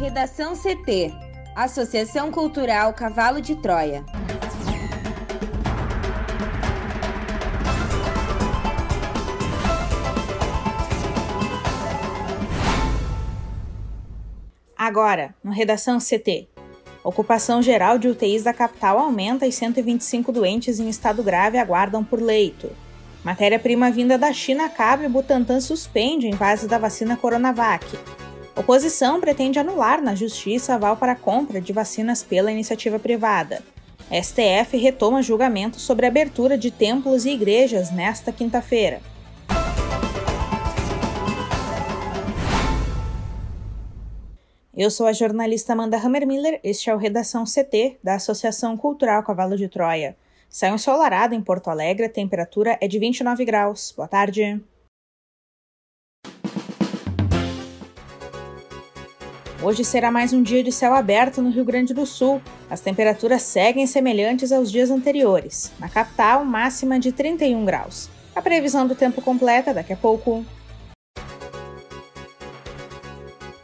Redação CT Associação Cultural Cavalo de Troia. Agora, no Redação CT. Ocupação geral de UTIs da capital aumenta e 125 doentes em estado grave aguardam por leito. Matéria-prima vinda da China acaba e Butantan suspende invase da vacina Coronavac. Oposição pretende anular na justiça aval para compra de vacinas pela iniciativa privada. STF retoma julgamento sobre a abertura de templos e igrejas nesta quinta-feira. Eu sou a jornalista Amanda Hammermiller, este é o Redação CT da Associação Cultural Cavalo de Troia. Sai ensolarado em Porto Alegre, a temperatura é de 29 graus. Boa tarde. Hoje será mais um dia de céu aberto no Rio Grande do Sul. As temperaturas seguem semelhantes aos dias anteriores. Na capital, máxima de 31 graus. A previsão do tempo completa daqui a pouco.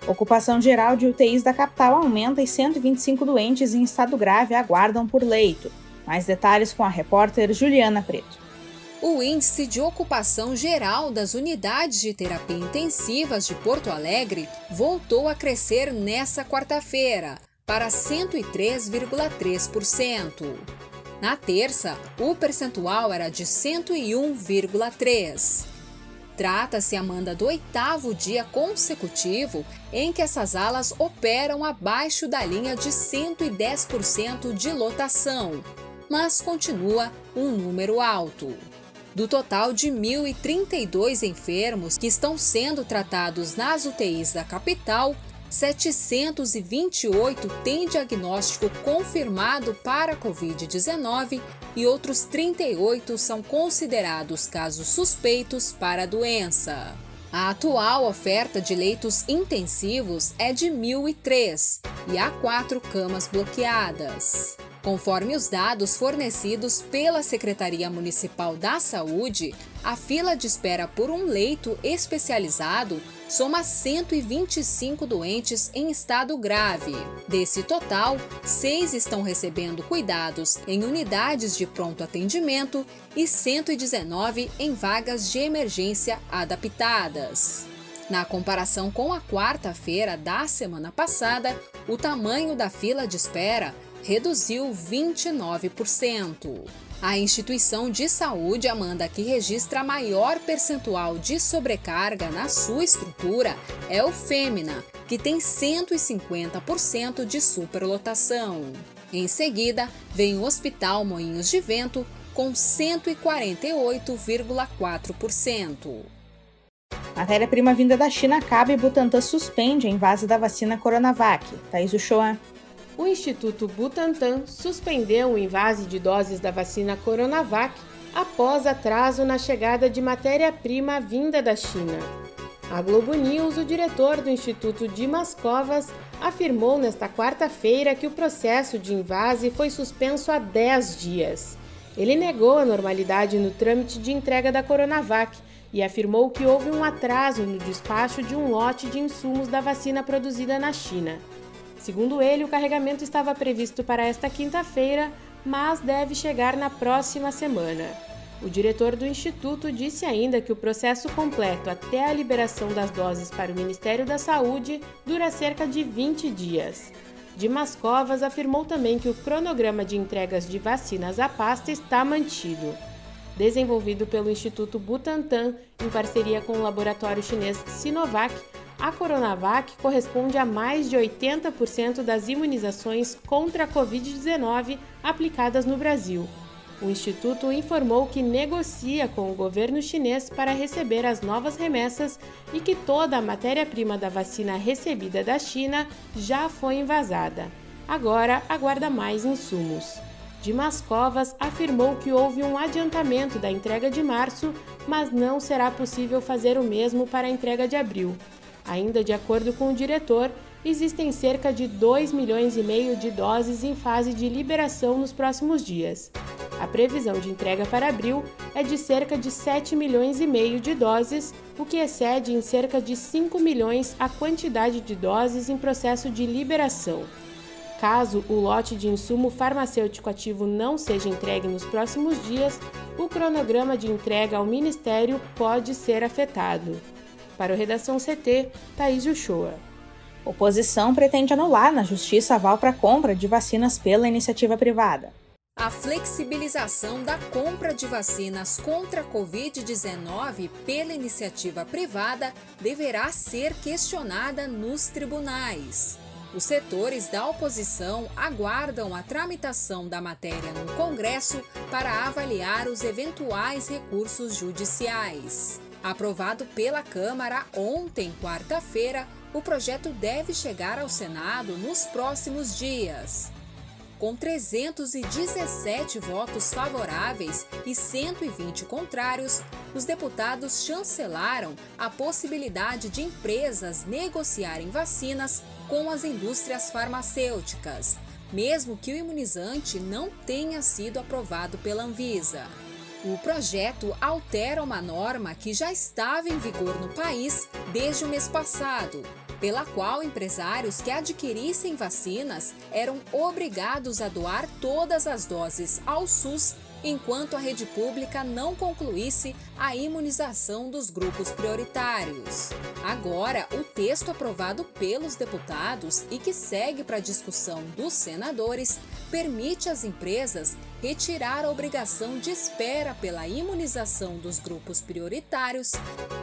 Ocupação geral de UTIs da capital aumenta e 125 doentes em estado grave aguardam por leito. Mais detalhes com a repórter Juliana Preto. O índice de ocupação geral das unidades de terapia intensivas de Porto Alegre voltou a crescer nesta quarta-feira, para 103,3%. Na terça, o percentual era de 101,3%. Trata-se, Amanda, do oitavo dia consecutivo em que essas alas operam abaixo da linha de 110% de lotação, mas continua um número alto. Do total de 1.032 enfermos que estão sendo tratados nas UTIs da capital, 728 têm diagnóstico confirmado para Covid-19 e outros 38 são considerados casos suspeitos para a doença. A atual oferta de leitos intensivos é de 1.003 e há quatro camas bloqueadas. Conforme os dados fornecidos pela Secretaria Municipal da Saúde, a fila de espera por um leito especializado soma 125 doentes em estado grave. Desse total, seis estão recebendo cuidados em unidades de pronto atendimento e 119 em vagas de emergência adaptadas. Na comparação com a quarta-feira da semana passada, o tamanho da fila de espera reduziu 29%. A instituição de saúde, Amanda, que registra maior percentual de sobrecarga na sua estrutura é o Fêmina, que tem 150% de superlotação. Em seguida, vem o Hospital Moinhos de Vento, com 148,4%. Matéria-prima vinda da China acaba e Butantan suspende a invase da vacina Coronavac. Thaís Uchoa o Instituto Butantan suspendeu o invase de doses da vacina Coronavac após atraso na chegada de matéria-prima vinda da China. A Globo News, o diretor do Instituto Dimas Covas, afirmou nesta quarta-feira que o processo de invase foi suspenso há 10 dias. Ele negou a normalidade no trâmite de entrega da Coronavac e afirmou que houve um atraso no despacho de um lote de insumos da vacina produzida na China. Segundo ele, o carregamento estava previsto para esta quinta-feira, mas deve chegar na próxima semana. O diretor do Instituto disse ainda que o processo completo até a liberação das doses para o Ministério da Saúde dura cerca de 20 dias. Dimas Covas afirmou também que o cronograma de entregas de vacinas à pasta está mantido. Desenvolvido pelo Instituto Butantan, em parceria com o laboratório chinês Sinovac, a Coronavac corresponde a mais de 80% das imunizações contra a Covid-19 aplicadas no Brasil. O Instituto informou que negocia com o governo chinês para receber as novas remessas e que toda a matéria-prima da vacina recebida da China já foi invasada. Agora aguarda mais insumos. Dimas Covas afirmou que houve um adiantamento da entrega de março, mas não será possível fazer o mesmo para a entrega de abril. Ainda de acordo com o diretor, existem cerca de 2 milhões e meio de doses em fase de liberação nos próximos dias. A previsão de entrega para abril é de cerca de 7 milhões e meio de doses, o que excede em cerca de 5 milhões a quantidade de doses em processo de liberação. Caso o lote de insumo farmacêutico ativo não seja entregue nos próximos dias, o cronograma de entrega ao Ministério pode ser afetado. Para o Redação CT, Thaís Uchoa. Oposição pretende anular na Justiça aval para compra de vacinas pela iniciativa privada. A flexibilização da compra de vacinas contra a Covid-19 pela iniciativa privada deverá ser questionada nos tribunais. Os setores da oposição aguardam a tramitação da matéria no Congresso para avaliar os eventuais recursos judiciais. Aprovado pela Câmara ontem, quarta-feira, o projeto deve chegar ao Senado nos próximos dias. Com 317 votos favoráveis e 120 contrários, os deputados chancelaram a possibilidade de empresas negociarem vacinas com as indústrias farmacêuticas, mesmo que o imunizante não tenha sido aprovado pela Anvisa. O projeto altera uma norma que já estava em vigor no país desde o mês passado, pela qual empresários que adquirissem vacinas eram obrigados a doar todas as doses ao SUS enquanto a rede pública não concluísse a imunização dos grupos prioritários. Agora, o texto aprovado pelos deputados e que segue para discussão dos senadores permite às empresas retirar a obrigação de espera pela imunização dos grupos prioritários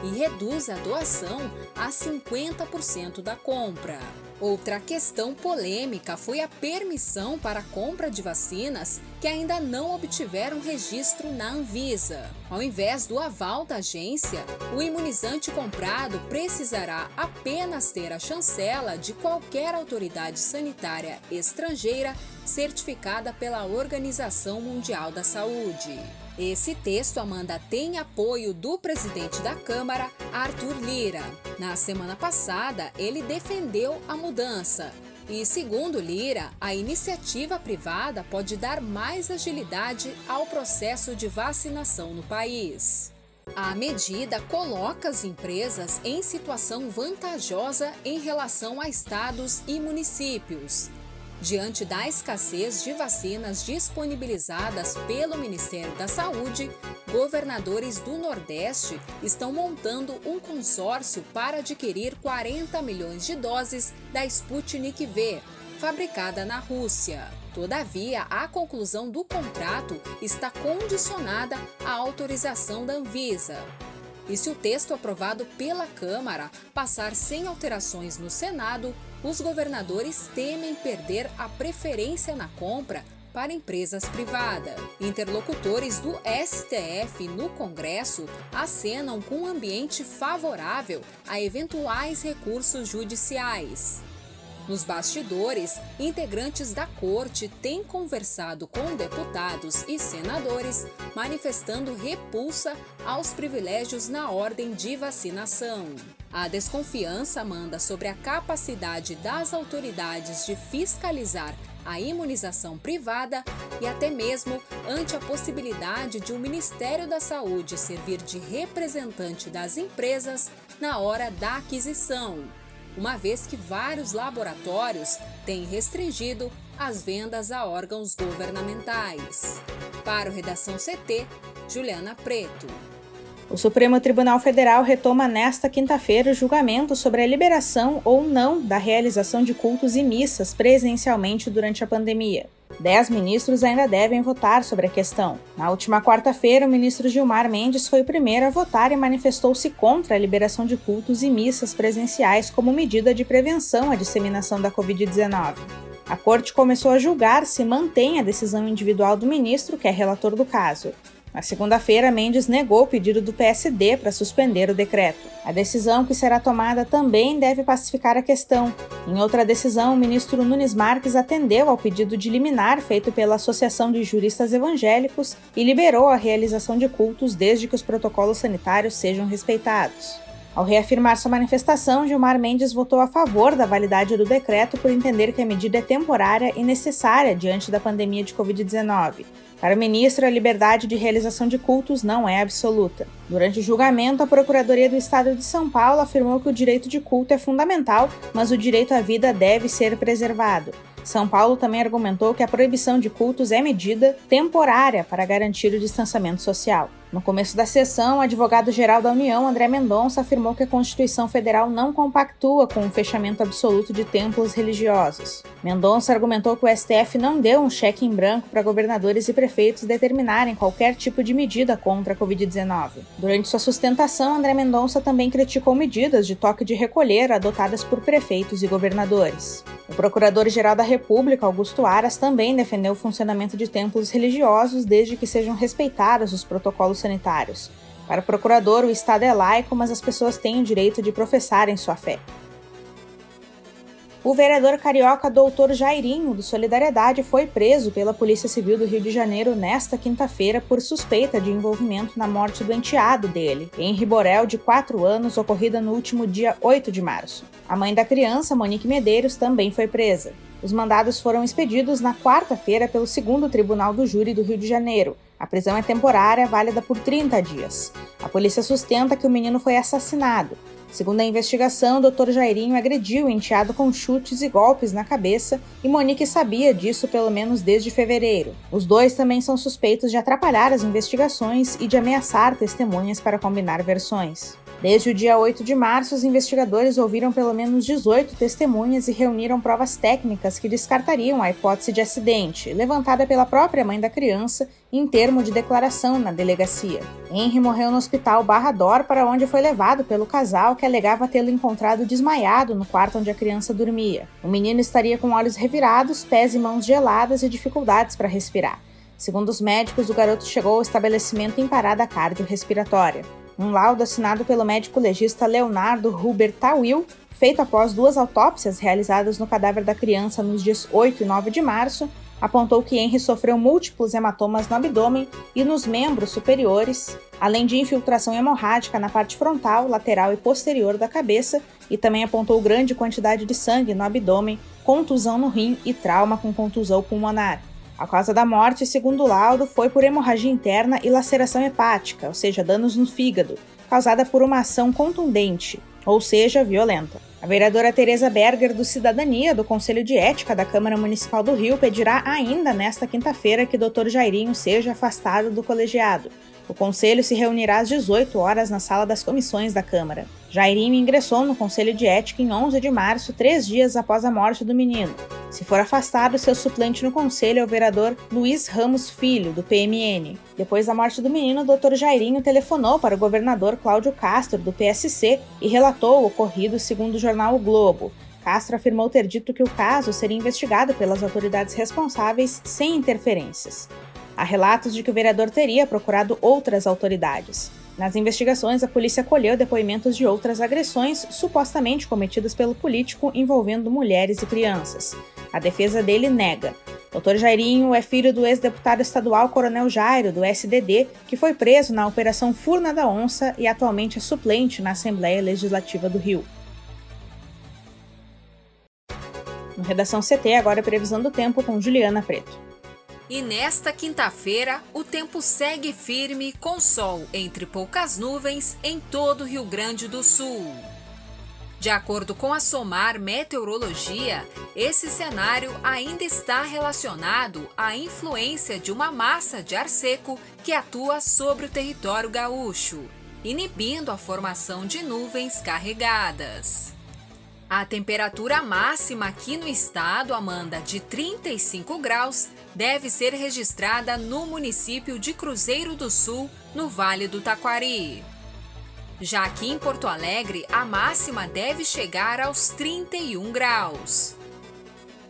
e reduz a doação a 50% da compra. Outra questão polêmica foi a permissão para a compra de vacinas que ainda não obtiveram registro na Anvisa. Ao invés do aval da agência, o imunizante comprado precisará apenas ter a chancela de qualquer autoridade sanitária estrangeira certificada pela Organização Mundial da Saúde. Esse texto, Amanda, tem apoio do presidente da Câmara, Arthur Lira. Na semana passada, ele defendeu a mudança. E, segundo Lira, a iniciativa privada pode dar mais agilidade ao processo de vacinação no país. A medida coloca as empresas em situação vantajosa em relação a estados e municípios. Diante da escassez de vacinas disponibilizadas pelo Ministério da Saúde, governadores do Nordeste estão montando um consórcio para adquirir 40 milhões de doses da Sputnik V, fabricada na Rússia. Todavia, a conclusão do contrato está condicionada à autorização da Anvisa. E se o texto aprovado pela Câmara passar sem alterações no Senado, os governadores temem perder a preferência na compra para empresas privadas. Interlocutores do STF no Congresso acenam com um ambiente favorável a eventuais recursos judiciais. Nos bastidores, integrantes da corte têm conversado com deputados e senadores, manifestando repulsa aos privilégios na ordem de vacinação. A desconfiança manda sobre a capacidade das autoridades de fiscalizar a imunização privada e até mesmo ante a possibilidade de o Ministério da Saúde servir de representante das empresas na hora da aquisição uma vez que vários laboratórios têm restringido as vendas a órgãos governamentais. Para o Redação CT, Juliana Preto. O Supremo Tribunal Federal retoma nesta quinta-feira o julgamento sobre a liberação ou não da realização de cultos e missas presencialmente durante a pandemia. Dez ministros ainda devem votar sobre a questão. Na última quarta-feira, o ministro Gilmar Mendes foi o primeiro a votar e manifestou-se contra a liberação de cultos e missas presenciais como medida de prevenção à disseminação da Covid-19. A corte começou a julgar se mantém a decisão individual do ministro, que é relator do caso. Na segunda-feira, Mendes negou o pedido do PSD para suspender o decreto. A decisão que será tomada também deve pacificar a questão. Em outra decisão, o ministro Nunes Marques atendeu ao pedido de liminar feito pela Associação de Juristas Evangélicos e liberou a realização de cultos desde que os protocolos sanitários sejam respeitados. Ao reafirmar sua manifestação, Gilmar Mendes votou a favor da validade do decreto por entender que a medida é temporária e necessária diante da pandemia de Covid-19. Para o ministro, a liberdade de realização de cultos não é absoluta. Durante o julgamento, a Procuradoria do Estado de São Paulo afirmou que o direito de culto é fundamental, mas o direito à vida deve ser preservado. São Paulo também argumentou que a proibição de cultos é medida temporária para garantir o distanciamento social. No começo da sessão, o advogado-geral da União, André Mendonça, afirmou que a Constituição Federal não compactua com o fechamento absoluto de templos religiosos. Mendonça argumentou que o STF não deu um cheque em branco para governadores e prefeitos determinarem qualquer tipo de medida contra a Covid-19. Durante sua sustentação, André Mendonça também criticou medidas de toque de recolher adotadas por prefeitos e governadores. O Procurador-Geral da República, Augusto Aras, também defendeu o funcionamento de templos religiosos desde que sejam respeitados os protocolos sanitários. Para o procurador, o Estado é laico, mas as pessoas têm o direito de professarem sua fé. O vereador carioca Doutor Jairinho, do Solidariedade, foi preso pela Polícia Civil do Rio de Janeiro nesta quinta-feira por suspeita de envolvimento na morte do enteado dele, Henri Borel, de 4 anos, ocorrida no último dia 8 de março. A mãe da criança, Monique Medeiros, também foi presa. Os mandados foram expedidos na quarta-feira pelo segundo Tribunal do Júri do Rio de Janeiro. A prisão é temporária, válida por 30 dias. A polícia sustenta que o menino foi assassinado. Segundo a investigação, o Dr. Jairinho agrediu o enteado com chutes e golpes na cabeça e Monique sabia disso pelo menos desde fevereiro. Os dois também são suspeitos de atrapalhar as investigações e de ameaçar testemunhas para combinar versões. Desde o dia 8 de março, os investigadores ouviram pelo menos 18 testemunhas e reuniram provas técnicas que descartariam a hipótese de acidente, levantada pela própria mãe da criança em termo de declaração na delegacia. Henry morreu no hospital Barra Dor, para onde foi levado pelo casal que alegava tê-lo encontrado desmaiado no quarto onde a criança dormia. O menino estaria com olhos revirados, pés e mãos geladas e dificuldades para respirar. Segundo os médicos, o garoto chegou ao estabelecimento em parada cardiorrespiratória. Um laudo assinado pelo médico legista Leonardo Huber Tawil, feito após duas autópsias realizadas no cadáver da criança nos dias 8 e 9 de março, apontou que Henry sofreu múltiplos hematomas no abdômen e nos membros superiores, além de infiltração hemorrágica na parte frontal, lateral e posterior da cabeça, e também apontou grande quantidade de sangue no abdômen, contusão no rim e trauma com contusão pulmonar. A causa da morte, segundo o laudo, foi por hemorragia interna e laceração hepática, ou seja, danos no fígado, causada por uma ação contundente, ou seja, violenta. A vereadora Tereza Berger, do Cidadania, do Conselho de Ética da Câmara Municipal do Rio, pedirá ainda nesta quinta-feira que Dr. Jairinho seja afastado do colegiado, o Conselho se reunirá às 18 horas na sala das comissões da Câmara. Jairinho ingressou no Conselho de Ética em 11 de março, três dias após a morte do menino. Se for afastado, seu suplente no Conselho é o vereador Luiz Ramos Filho, do PMN. Depois da morte do menino, o Dr. Jairinho telefonou para o governador Cláudio Castro, do PSC, e relatou o ocorrido segundo o jornal O Globo. Castro afirmou ter dito que o caso seria investigado pelas autoridades responsáveis sem interferências. Há relatos de que o vereador teria procurado outras autoridades. Nas investigações, a polícia colheu depoimentos de outras agressões supostamente cometidas pelo político envolvendo mulheres e crianças. A defesa dele nega. Dr. Jairinho é filho do ex-deputado estadual Coronel Jairo, do SDD, que foi preso na Operação Furna da Onça e atualmente é suplente na Assembleia Legislativa do Rio. No Redação CT, agora previsão do tempo com Juliana Preto. E nesta quinta-feira, o tempo segue firme com sol entre poucas nuvens em todo o Rio Grande do Sul. De acordo com a SOMAR Meteorologia, esse cenário ainda está relacionado à influência de uma massa de ar seco que atua sobre o território gaúcho, inibindo a formação de nuvens carregadas. A temperatura máxima aqui no estado, Amanda, de 35 graus, deve ser registrada no município de Cruzeiro do Sul, no Vale do Taquari. Já aqui em Porto Alegre, a máxima deve chegar aos 31 graus.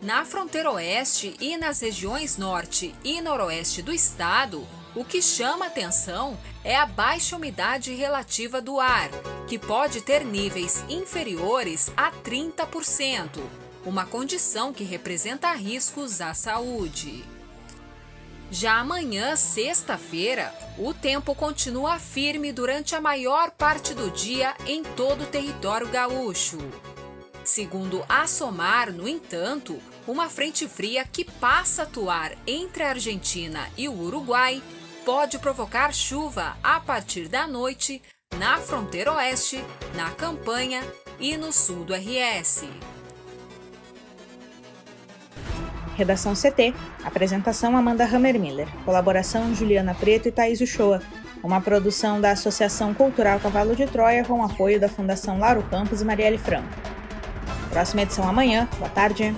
Na fronteira oeste e nas regiões norte e noroeste do estado, o que chama atenção é a baixa umidade relativa do ar, que pode ter níveis inferiores a 30%, uma condição que representa riscos à saúde. Já amanhã, sexta-feira, o tempo continua firme durante a maior parte do dia em todo o território gaúcho. Segundo a SOMAR, no entanto, uma frente fria que passa a atuar entre a Argentina e o Uruguai pode provocar chuva a partir da noite na fronteira oeste, na campanha e no sul do RS. Redação CT. Apresentação Amanda Hammermiller. Colaboração Juliana Preto e Thaís Uchoa. Uma produção da Associação Cultural Cavalo de Troia com apoio da Fundação Laro Campos e Marielle Franco. Próxima edição amanhã. Boa tarde.